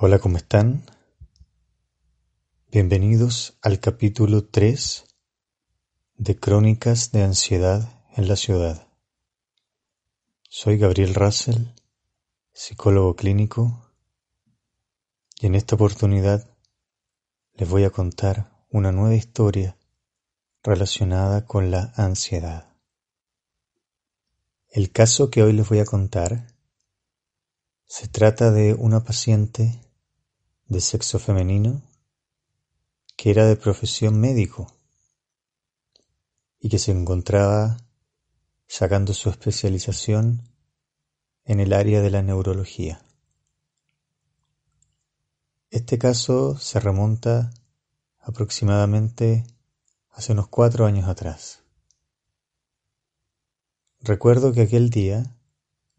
Hola, ¿cómo están? Bienvenidos al capítulo 3 de Crónicas de Ansiedad en la Ciudad. Soy Gabriel Russell, psicólogo clínico, y en esta oportunidad les voy a contar una nueva historia relacionada con la ansiedad. El caso que hoy les voy a contar se trata de una paciente de sexo femenino que era de profesión médico y que se encontraba sacando su especialización en el área de la neurología. Este caso se remonta aproximadamente hace unos cuatro años atrás. Recuerdo que aquel día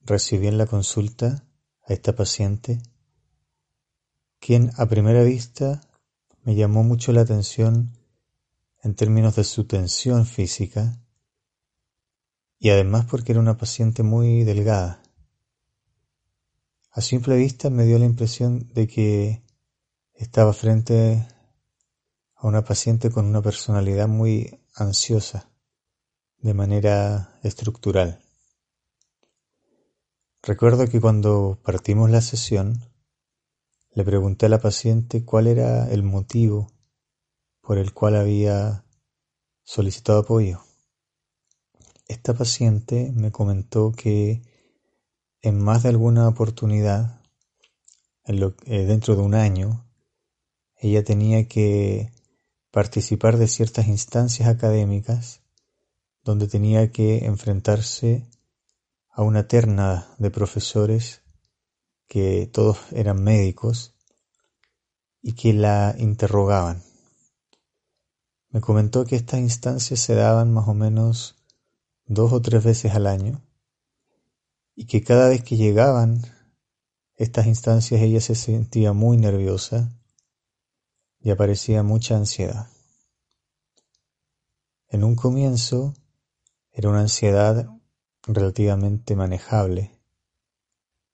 recibí en la consulta a esta paciente, quien a primera vista me llamó mucho la atención en términos de su tensión física y además porque era una paciente muy delgada. A simple vista me dio la impresión de que estaba frente a una paciente con una personalidad muy ansiosa, de manera estructural. Recuerdo que cuando partimos la sesión, le pregunté a la paciente cuál era el motivo por el cual había solicitado apoyo. Esta paciente me comentó que en más de alguna oportunidad, eh, dentro de un año, ella tenía que participar de ciertas instancias académicas donde tenía que enfrentarse a una terna de profesores que todos eran médicos y que la interrogaban. Me comentó que estas instancias se daban más o menos dos o tres veces al año y que cada vez que llegaban estas instancias ella se sentía muy nerviosa y aparecía mucha ansiedad. En un comienzo era una ansiedad relativamente manejable.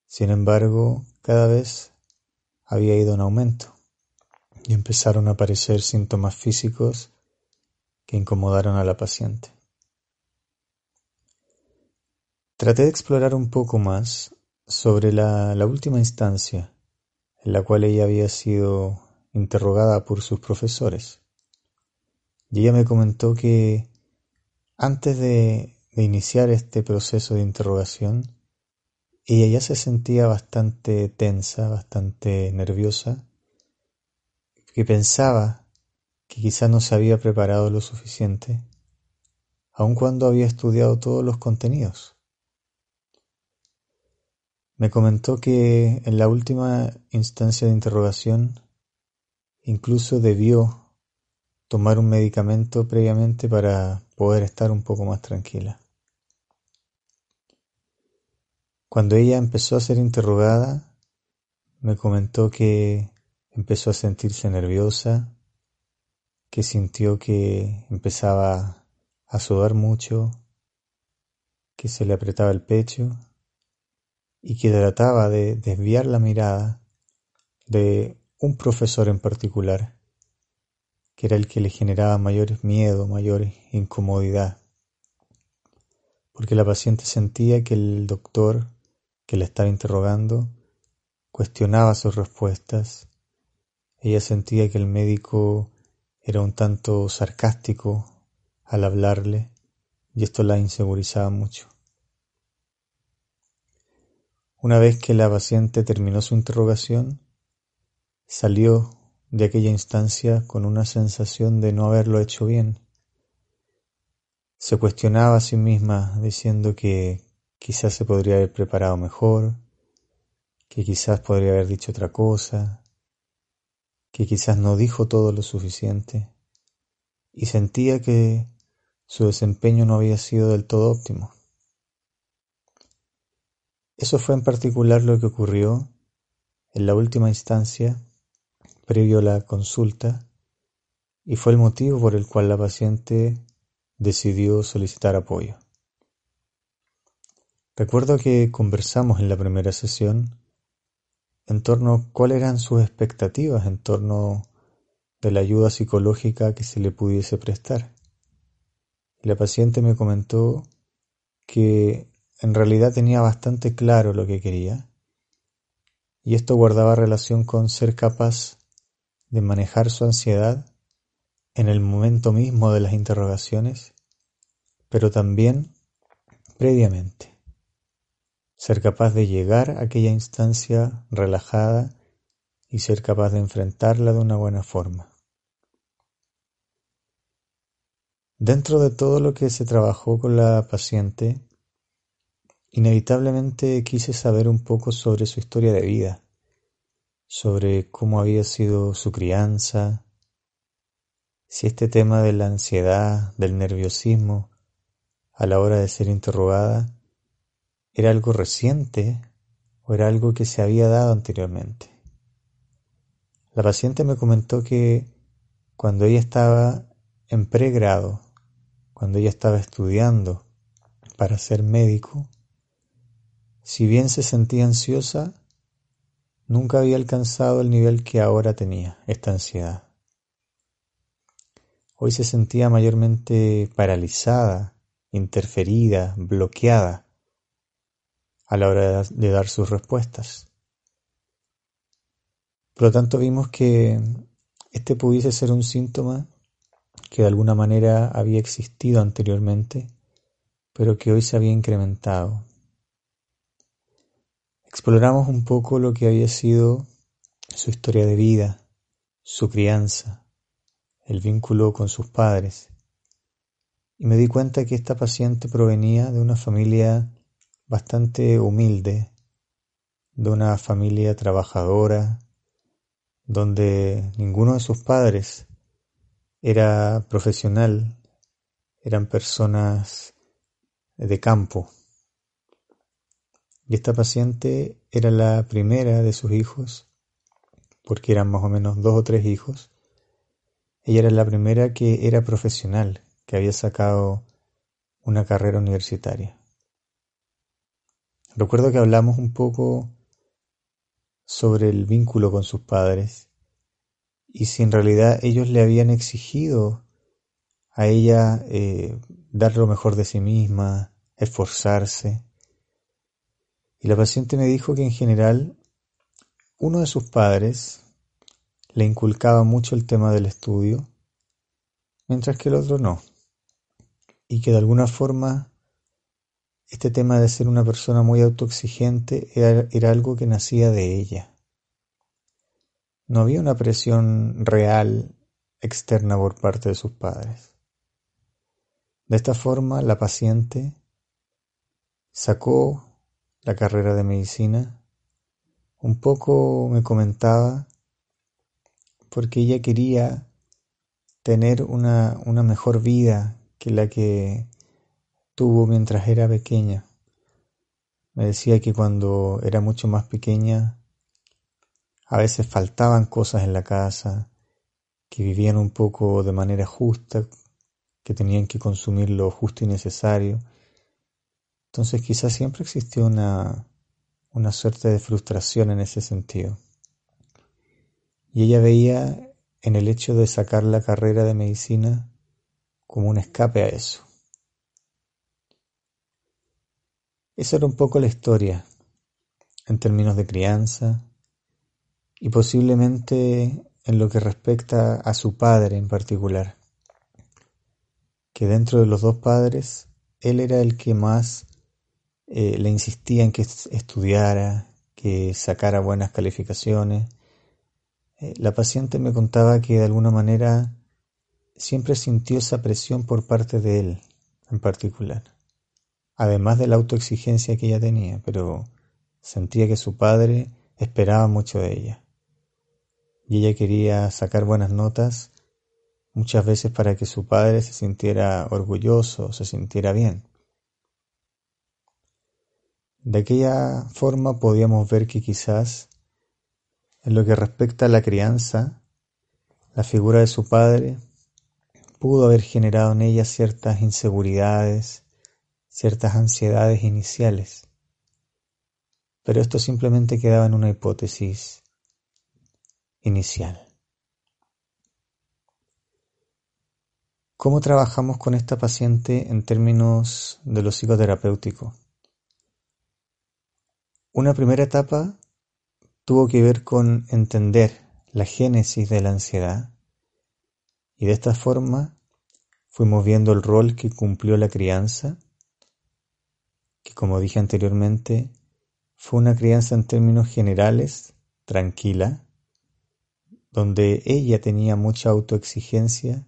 Sin embargo, cada vez había ido en aumento y empezaron a aparecer síntomas físicos que incomodaron a la paciente. Traté de explorar un poco más sobre la, última instancia en la cual ella había sido interrogada por sus profesores. Y ella me comentó que antes de iniciar este proceso de interrogación, ella ya se sentía bastante tensa, bastante nerviosa, que pensaba que quizá no se había preparado lo suficiente, aun cuando había estudiado todos los contenidos. Me comentó que en la última instancia de interrogación Incluso debió tomar un medicamento previamente para poder estar un poco más tranquila. Cuando ella empezó a ser interrogada, me comentó que empezó a sentirse nerviosa, que sintió que empezaba a sudar mucho, que se le apretaba el pecho y que trataba de desviar la mirada de un profesor en particular, que era el que le generaba mayor miedo, mayor incomodidad, porque la paciente sentía que el doctor que la estaba interrogando cuestionaba sus respuestas, ella sentía que el médico era un tanto sarcástico al hablarle y esto la insegurizaba mucho. Una vez que la paciente terminó su interrogación, Salió de aquella instancia con una sensación de no haberlo hecho bien. Se cuestionaba a sí misma diciendo que quizás se podría haber preparado mejor, que quizás podría haber dicho otra cosa, que quizás no dijo todo lo suficiente, y sentía que su desempeño no había sido del todo óptimo. Eso fue en particular lo que ocurrió en la última instancia, previo a la consulta, y fue el motivo por el cual la paciente decidió solicitar apoyo. Recuerdo que conversamos en la primera sesión en torno cuáles eran sus expectativas en torno de la ayuda psicológica que se le pudiese prestar. La paciente me comentó que en realidad tenía bastante claro lo que quería y esto guardaba relación con ser capaz de manejar su ansiedad en el momento mismo de las interrogaciones, pero también previamente. Ser capaz de llegar a aquella instancia relajada y ser capaz de enfrentarla de una buena forma. Dentro de todo lo que se trabajó con la paciente, inevitablemente quise saber un poco sobre su historia de vida, sobre cómo había sido su crianza, si este tema de la ansiedad, del nerviosismo, a la hora de ser interrogada, era algo reciente o era algo que se había dado anteriormente. La paciente me comentó que cuando ella estaba en pregrado cuando ella estaba estudiando para ser médico, si bien se sentía ansiosa, nunca había alcanzado el nivel que ahora tenía, esta ansiedad. Hoy se sentía mayormente paralizada, interferida, bloqueada a la hora de dar sus respuestas. Por lo tanto, vimos que este pudiese ser un síntoma que de alguna manera había existido anteriormente, pero que hoy se había incrementado. Exploramos un poco lo que había sido su historia de vida, su crianza, el vínculo con sus padres, y me di cuenta que esta paciente provenía de una familia bastante humilde, de una familia trabajadora, donde ninguno de sus padres era profesional, eran personas de campo. Y esta paciente era la primera de sus hijos, porque eran más o menos dos o tres hijos. Ella era la primera que era profesional, que había sacado una carrera universitaria. Recuerdo que hablamos un poco sobre el vínculo con sus padres y si en realidad ellos le habían exigido a ella eh, dar lo mejor de sí misma, esforzarse. Y la paciente me dijo que en general uno de sus padres le inculcaba mucho el tema del estudio, mientras que el otro no. Y que de alguna forma este tema de ser una persona muy autoexigente era algo que nacía de ella. No había una presión real externa por parte de sus padres. De esta forma, la paciente sacó la carrera de medicina. Un poco me comentaba porque ella quería tener una, una mejor vida que la que tuvo mientras era pequeña. Me decía que cuando era mucho más pequeña a veces faltaban cosas en la casa, que vivían un poco de manera justa, que tenían que consumir lo justo y necesario. Entonces quizás siempre existió una, una suerte de frustración en ese sentido. Y ella veía en el hecho de sacar la carrera de medicina como un escape a eso. Esa era un poco la historia en términos de crianza, y posiblemente en lo que respecta a su padre en particular, que dentro de los dos padres, él era el que más eh, le insistía en que estudiara, que sacara buenas calificaciones. Eh, la paciente me contaba que de alguna manera siempre sintió esa presión por parte de él en particular, además de la autoexigencia que ella tenía, pero sentía que su padre esperaba mucho de ella. Y ella quería sacar buenas notas muchas veces para que su padre se sintiera orgulloso, se sintiera bien. De aquella forma podíamos ver que quizás en lo que respecta a la crianza, la figura de su padre pudo haber generado en ella ciertas inseguridades, ciertas ansiedades iniciales. Pero esto simplemente quedaba en una hipótesis inicial. ¿Cómo trabajamos con esta paciente en términos de lo psicoterapéutico? Una primera etapa tuvo que ver con entender la génesis de la ansiedad y de esta forma fuimos viendo el rol que cumplió la crianza, que como dije anteriormente, fue una crianza en términos generales, tranquila, donde ella tenía mucha autoexigencia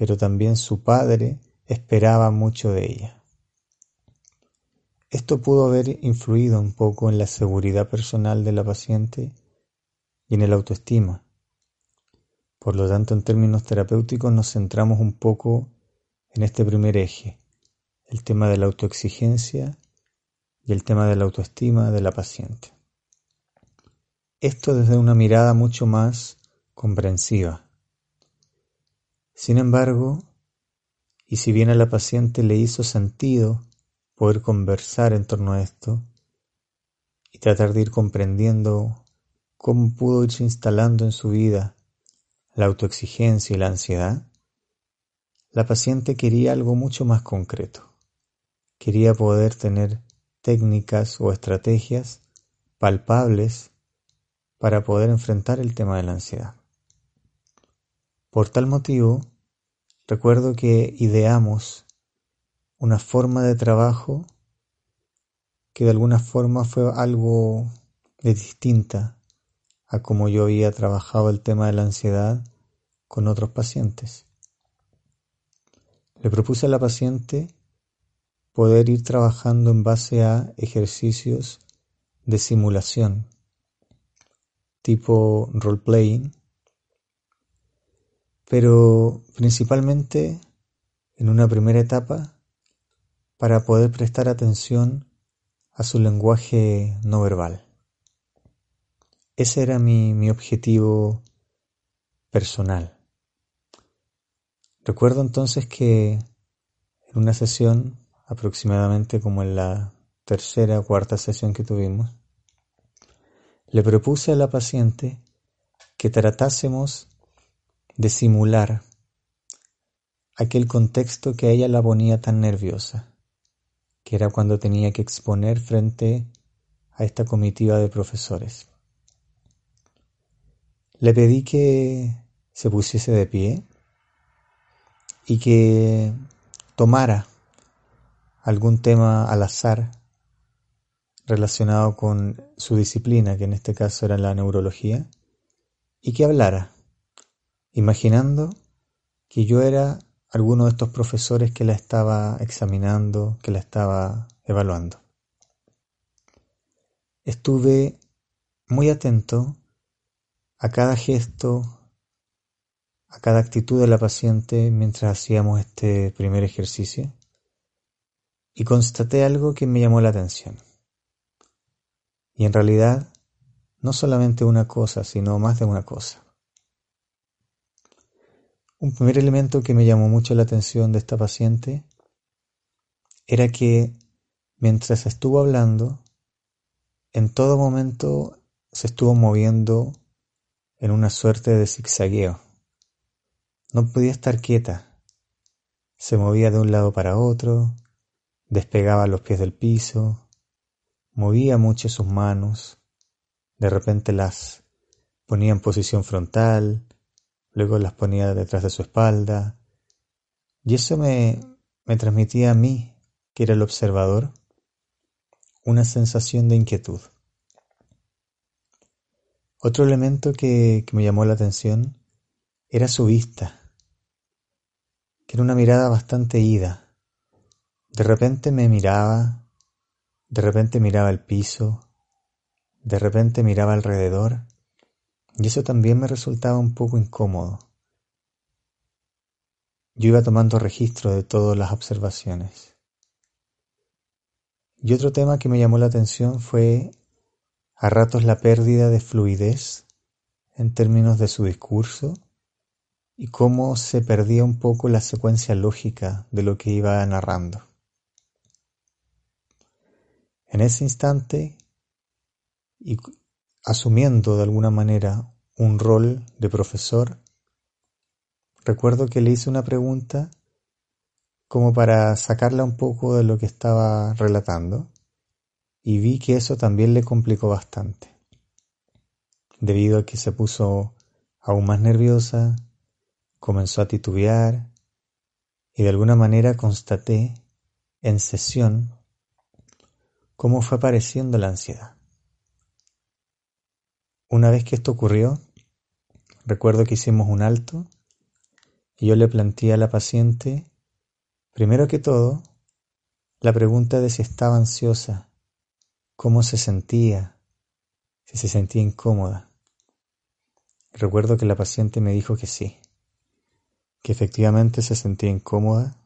pero también su padre esperaba mucho de ella. Esto pudo haber influido un poco en la seguridad personal de la paciente y en el autoestima. Por lo tanto, en términos terapéuticos nos centramos un poco en este primer eje, el tema de la autoexigencia y el tema de la autoestima de la paciente. Esto desde una mirada mucho más comprensiva, sin embargo, y si bien a la paciente le hizo sentido poder conversar en torno a esto y tratar de ir comprendiendo cómo pudo irse instalando en su vida la autoexigencia y la ansiedad, la paciente quería algo mucho más concreto. Quería poder tener técnicas o estrategias palpables para poder enfrentar el tema de la ansiedad. Por tal motivo, recuerdo que ideamos una forma de trabajo que de alguna forma fue algo de distinta a como yo había trabajado el tema de la ansiedad con otros pacientes. Le propuse a la paciente poder ir trabajando en base a ejercicios de simulación, tipo role-playing, pero principalmente en una primera etapa para poder prestar atención a su lenguaje no verbal. Ese era mi, mi objetivo personal. Recuerdo entonces que en una sesión, aproximadamente como en la tercera o cuarta sesión que tuvimos, le propuse a la paciente que tratásemos de simular aquel contexto que a ella la ponía tan nerviosa, que era cuando tenía que exponer frente a esta comitiva de profesores. Le pedí que se pusiese de pie y que tomara algún tema al azar relacionado con su disciplina, que en este caso era la neurología, y que hablara imaginando que yo era alguno de estos profesores que la estaba examinando, que la estaba evaluando. Estuve muy atento a cada gesto, a cada actitud de la paciente mientras hacíamos este primer ejercicio y constaté algo que me llamó la atención. Y en realidad, no solamente una cosa, sino más de una cosa. Un primer elemento que me llamó mucho la atención de esta paciente era que mientras estuvo hablando, en todo momento se estuvo moviendo en una suerte de zigzagueo. No podía estar quieta. Se movía de un lado para otro, despegaba los pies del piso, movía mucho sus manos, de repente las ponía en posición frontal, luego las ponía detrás de su espalda, y eso me, transmitía a mí, que era el observador, una sensación de inquietud. Otro elemento que, que me llamó la atención era su vista, que era una mirada bastante ida. De repente me miraba, de repente miraba el piso, De repente miraba alrededor y eso también me resultaba un poco incómodo. Yo iba tomando registro de todas las observaciones. Y otro tema que me llamó la atención fue a ratos la pérdida de fluidez en términos de su discurso y cómo se perdía un poco la secuencia lógica de lo que iba narrando. En ese instante, y asumiendo de alguna manera un rol de profesor, recuerdo que le hice una pregunta como para sacarla un poco de lo que estaba relatando y vi que eso también le complicó bastante, debido a que se puso aún más nerviosa, comenzó a titubear y de alguna manera constaté en sesión cómo fue apareciendo la ansiedad. Una vez que esto ocurrió, recuerdo que hicimos un alto y yo le planteé a la paciente, primero que todo, la pregunta de si estaba ansiosa, cómo se sentía, si se sentía incómoda. Recuerdo que la paciente me dijo que sí que efectivamente se sentía incómoda,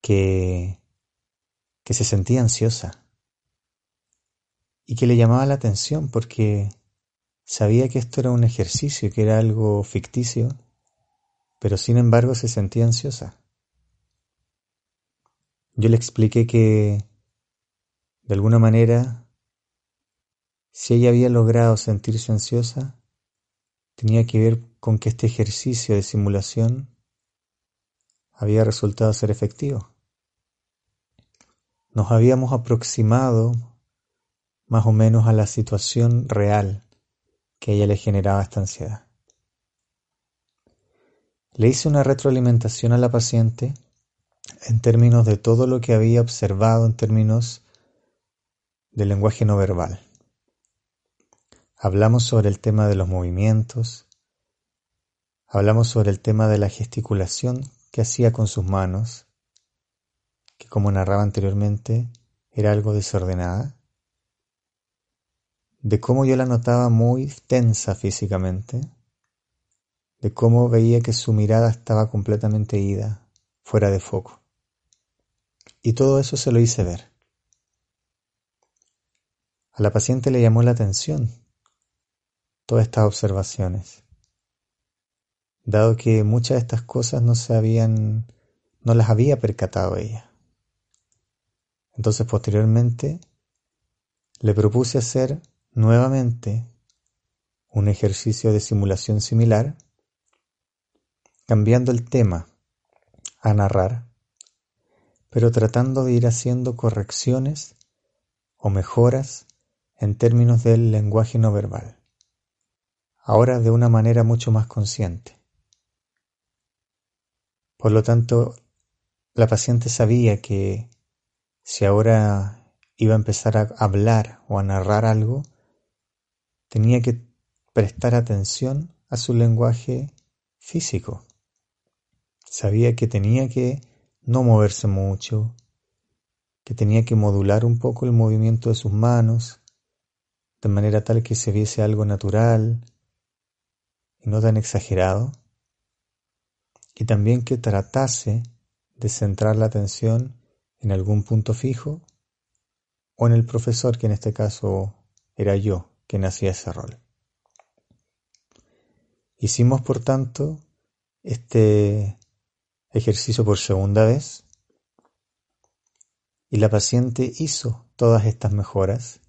que, que se sentía ansiosa y que le llamaba la atención porque sabía que esto era un ejercicio, que era algo ficticio, pero sin embargo se sentía ansiosa. Yo le expliqué que, de alguna manera, si ella había logrado sentirse ansiosa, tenía que ver con que este ejercicio de simulación había resultado ser efectivo. Nos habíamos aproximado más o menos a la situación real que a ella le generaba esta ansiedad. Le hice una retroalimentación a la paciente en términos de todo lo que había observado en términos del lenguaje no verbal. Hablamos sobre el tema de los movimientos, hablamos sobre el tema de la gesticulación que hacía con sus manos, que como narraba anteriormente era algo desordenada, de cómo yo la notaba muy tensa físicamente, de cómo veía que su mirada estaba completamente ida, fuera de foco. Y todo eso se lo hice ver. A la paciente le llamó la atención todas estas observaciones, dado que muchas de estas cosas no se habían, no las había percatado ella. Entonces posteriormente le propuse hacer nuevamente un ejercicio de simulación similar, cambiando el tema a narrar, pero tratando de ir haciendo correcciones o mejoras en términos del lenguaje no verbal ahora de una manera mucho más consciente. Por lo tanto, la paciente sabía que si ahora iba a empezar a hablar o a narrar algo, tenía que prestar atención a su lenguaje físico. Sabía que tenía que no moverse mucho, que tenía que modular un poco el movimiento de sus manos, de manera tal que se viese algo natural, y no tan exagerado, y también que tratase de centrar la atención en algún punto fijo o en el profesor, que en este caso era yo quien hacía ese rol. Hicimos, por tanto, este ejercicio por segunda vez y la paciente hizo todas estas mejoras.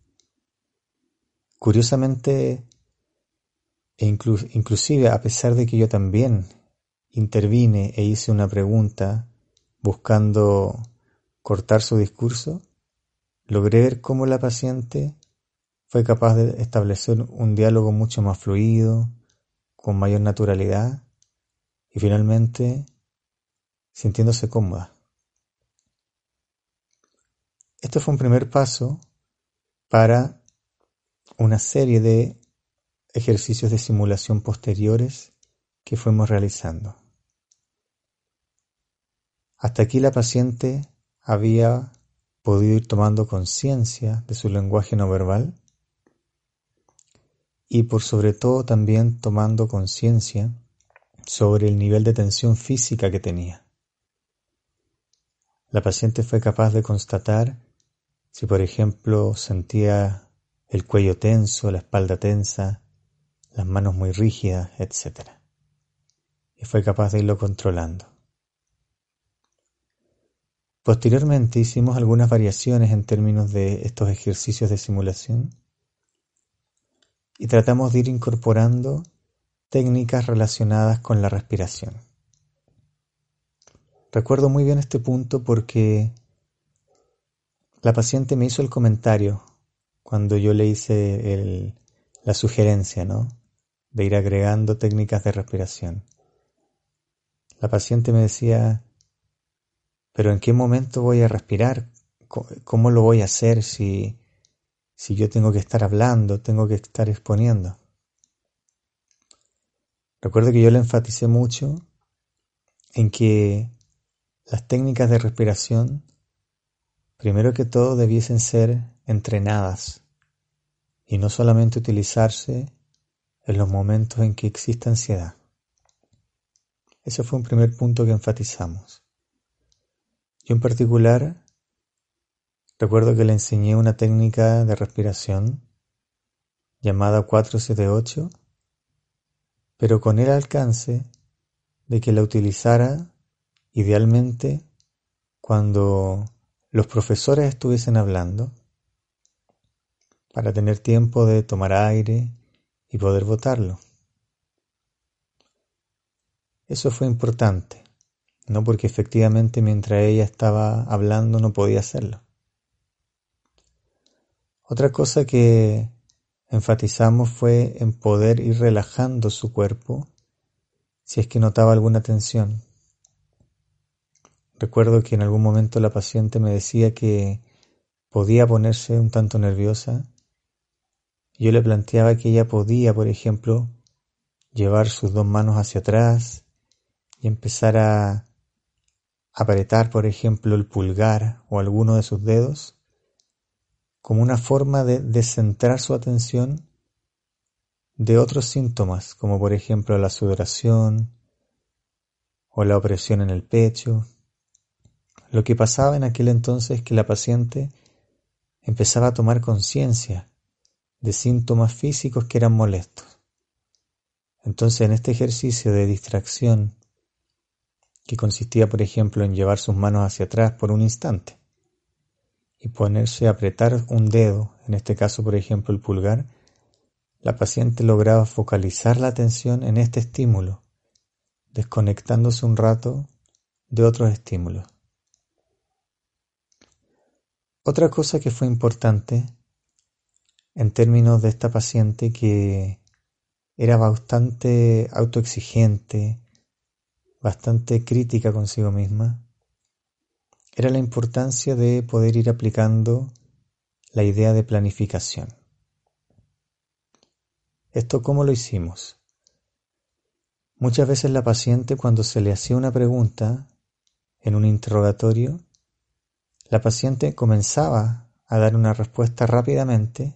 Curiosamente, e inclusive a pesar de que yo también intervine e hice una pregunta buscando cortar su discurso, logré ver cómo la paciente fue capaz de establecer un diálogo mucho más fluido, con mayor naturalidad y finalmente sintiéndose cómoda. Esto fue un primer paso para una serie de ejercicios de simulación posteriores que fuimos realizando. Hasta aquí la paciente había podido ir tomando conciencia de su lenguaje no verbal y por sobre todo también tomando conciencia sobre el nivel de tensión física que tenía. La paciente fue capaz de constatar si, por ejemplo, sentía el cuello tenso, la espalda tensa, las manos muy rígidas, etc. Y fue capaz de irlo controlando. Posteriormente hicimos algunas variaciones en términos de estos ejercicios de simulación y tratamos de ir incorporando técnicas relacionadas con la respiración. Recuerdo muy bien este punto porque la paciente me hizo el comentario cuando yo le hice la sugerencia, ¿no? De ir agregando técnicas de respiración. La paciente me decía, pero ¿en qué momento voy a respirar? ¿Cómo lo voy a hacer si, si yo tengo que estar hablando, tengo que estar exponiendo? Recuerdo que yo le enfaticé mucho en que las técnicas de respiración, primero que todo, debiesen ser entrenadas y no solamente utilizarse en los momentos en que existe ansiedad. Ese fue un primer punto que enfatizamos. Yo en particular recuerdo que le enseñé una técnica de respiración llamada 478 pero con el alcance de que la utilizara idealmente cuando los profesores estuviesen hablando para tener tiempo de tomar aire y poder votarlo. Eso fue importante, no porque efectivamente mientras ella estaba hablando no podía hacerlo. Otra cosa que enfatizamos fue en poder ir relajando su cuerpo si es que notaba alguna tensión. Recuerdo que en algún momento la paciente me decía que podía ponerse un tanto nerviosa. Yo le planteaba que ella podía, por ejemplo, llevar sus dos manos hacia atrás y empezar a apretar, por ejemplo, el pulgar o alguno de sus dedos como una forma de descentrar su atención de otros síntomas, como por ejemplo la sudoración o la opresión en el pecho. Lo que pasaba en aquel entonces es que la paciente empezaba a tomar conciencia de síntomas físicos que eran molestos. Entonces en este ejercicio de distracción, que consistía por ejemplo en llevar sus manos hacia atrás por un instante, y ponerse a apretar un dedo, en este caso por ejemplo el pulgar, la paciente lograba focalizar la atención en este estímulo, desconectándose un rato de otros estímulos. Otra cosa que fue importante en términos de esta paciente que era bastante autoexigente, bastante crítica consigo misma, era la importancia de poder ir aplicando la idea de planificación. ¿Esto cómo lo hicimos? Muchas veces la paciente cuando se le hacía una pregunta en un interrogatorio, la paciente comenzaba a dar una respuesta rápidamente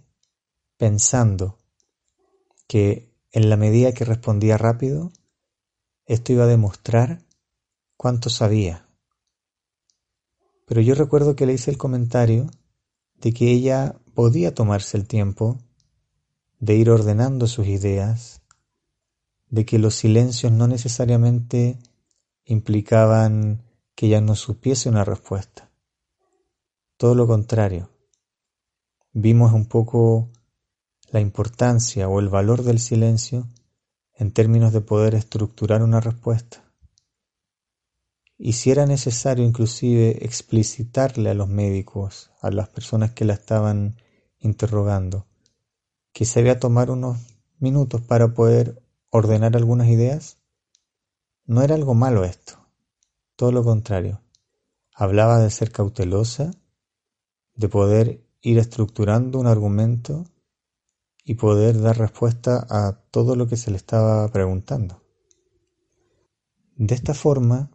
pensando que en la medida que respondía rápido, esto iba a demostrar cuánto sabía pero yo recuerdo que le hice el comentario de que ella podía tomarse el tiempo de ir ordenando sus ideas, de que los silencios no necesariamente implicaban que ella no supiese una respuesta. Todo lo contrario, vimos un poco la importancia o el valor del silencio en términos de poder estructurar una respuesta y si era necesario inclusive explicitarle a los médicos, a las personas que la estaban interrogando, que se había tomar unos minutos para poder ordenar algunas ideas, no era algo malo esto, todo lo contrario. Hablaba de ser cautelosa, de poder ir estructurando un argumento y poder dar respuesta a todo lo que se le estaba preguntando. De esta forma,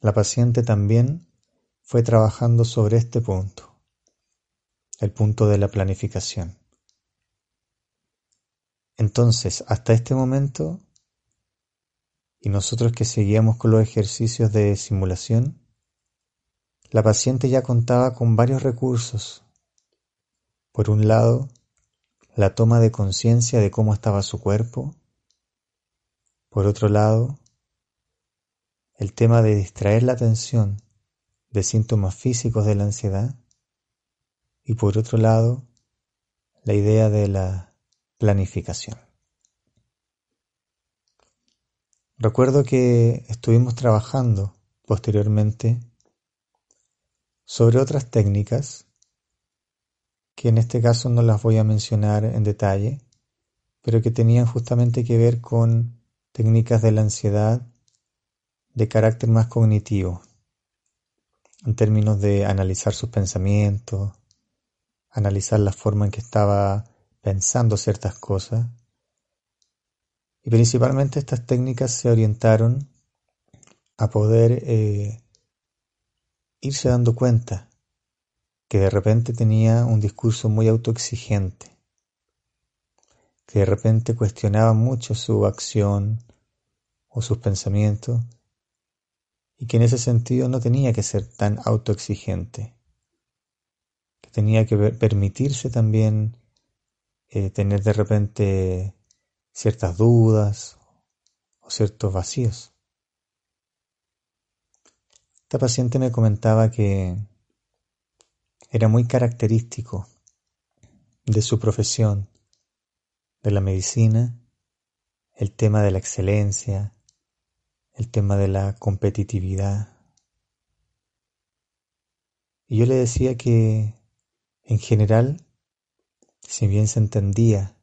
la paciente también fue trabajando sobre este punto, el punto de la planificación. Entonces, hasta este momento, y nosotros que seguíamos con los ejercicios de simulación, la paciente ya contaba con varios recursos. Por un lado, la toma de conciencia de cómo estaba su cuerpo. Por otro lado, el tema de distraer la atención de síntomas físicos de la ansiedad. Y por otro lado, la idea de la planificación. Recuerdo que estuvimos trabajando posteriormente sobre otras técnicas que en este caso no las voy a mencionar en detalle, pero que tenían justamente que ver con técnicas de la ansiedad de carácter más cognitivo, en términos de analizar sus pensamientos, analizar la forma en que estaba pensando ciertas cosas. Y principalmente estas técnicas se orientaron a poder eh, irse dando cuenta que de repente tenía un discurso muy autoexigente, que de repente cuestionaba mucho su acción o sus pensamientos y que en ese sentido no tenía que ser tan autoexigente, que tenía que permitirse también eh, tener de repente ciertas dudas o ciertos vacíos. Esta paciente me comentaba que era muy característico de su profesión, de la medicina, el tema de la excelencia, el tema de la competitividad. Y yo le decía que, en general, si bien se entendía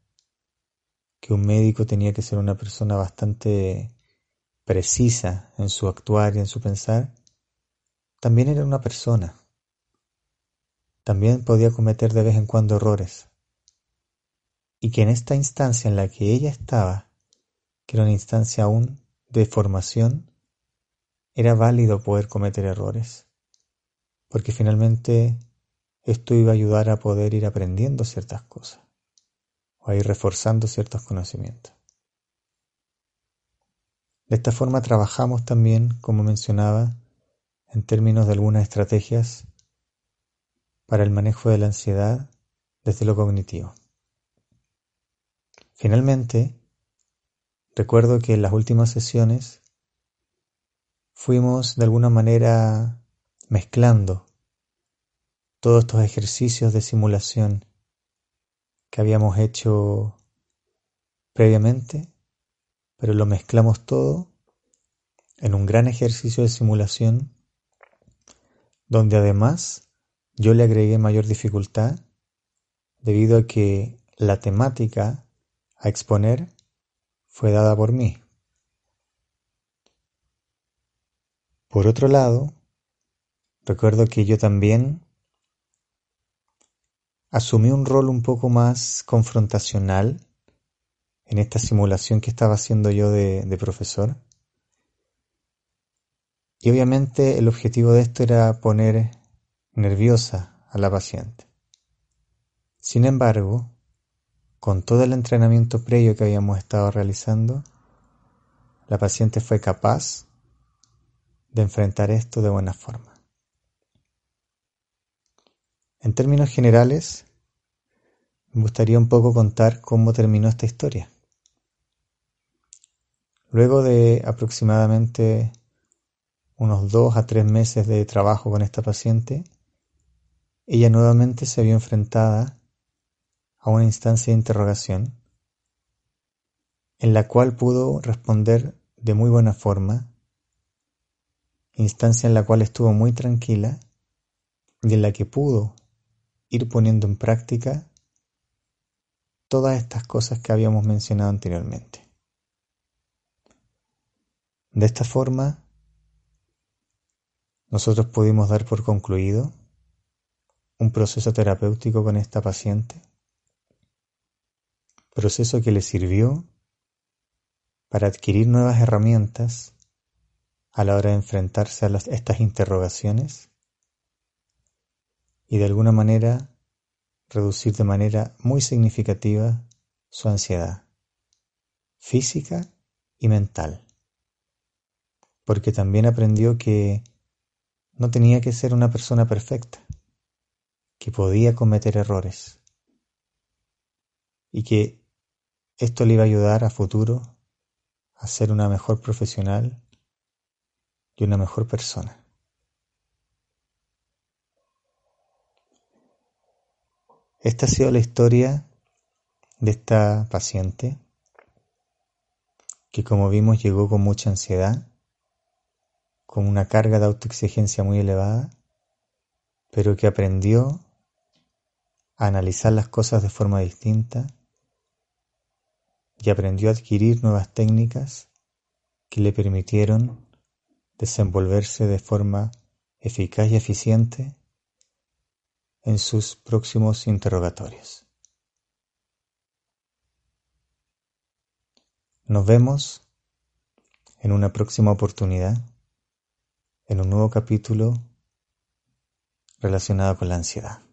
que un médico tenía que ser una persona bastante precisa en su actuar y en su pensar, también era una persona. También podía cometer de vez en cuando errores. Y que en esta instancia en la que ella estaba, que era una instancia aún de formación, era válido poder cometer errores. Porque finalmente esto iba a ayudar a poder ir aprendiendo ciertas cosas o a ir reforzando ciertos conocimientos. De esta forma trabajamos también, como mencionaba, en términos de algunas estrategias para el manejo de la ansiedad desde lo cognitivo. Finalmente, recuerdo que en las últimas sesiones fuimos de alguna manera mezclando todos estos ejercicios de simulación que habíamos hecho previamente, pero lo mezclamos todo en un gran ejercicio de simulación donde además yo le agregué mayor dificultad debido a que la temática a exponer fue dada por mí. Por otro lado, recuerdo que yo también asumí un rol un poco más confrontacional en esta simulación que estaba haciendo yo de, profesor. Y obviamente el objetivo de esto era poner nerviosa a la paciente. Sin embargo, con todo el entrenamiento previo que habíamos estado realizando, la paciente fue capaz de enfrentar esto de buena forma. En términos generales, me gustaría un poco contar cómo terminó esta historia. Luego de aproximadamente unos dos a tres meses de trabajo con esta paciente, ella nuevamente se vio enfrentada a una instancia de interrogación en la cual pudo responder de muy buena forma, instancia en la cual estuvo muy tranquila y en la que pudo ir poniendo en práctica todas estas cosas que habíamos mencionado anteriormente. De esta forma, nosotros pudimos dar por concluido un proceso terapéutico con esta paciente, proceso que le sirvió para adquirir nuevas herramientas a la hora de enfrentarse a estas interrogaciones y de alguna manera reducir de manera muy significativa su ansiedad. física y mental, porque también aprendió que no tenía que ser una persona perfecta, que podía cometer errores y que esto le iba a ayudar a futuro a ser una mejor profesional y una mejor persona. Esta ha sido la historia de esta paciente que como vimos llegó con mucha ansiedad, con una carga de autoexigencia muy elevada, pero que aprendió analizar las cosas de forma distinta y aprendió a adquirir nuevas técnicas que le permitieron desenvolverse de forma eficaz y eficiente en sus próximos interrogatorios. Nos vemos en una próxima oportunidad, en un nuevo capítulo relacionado con la ansiedad.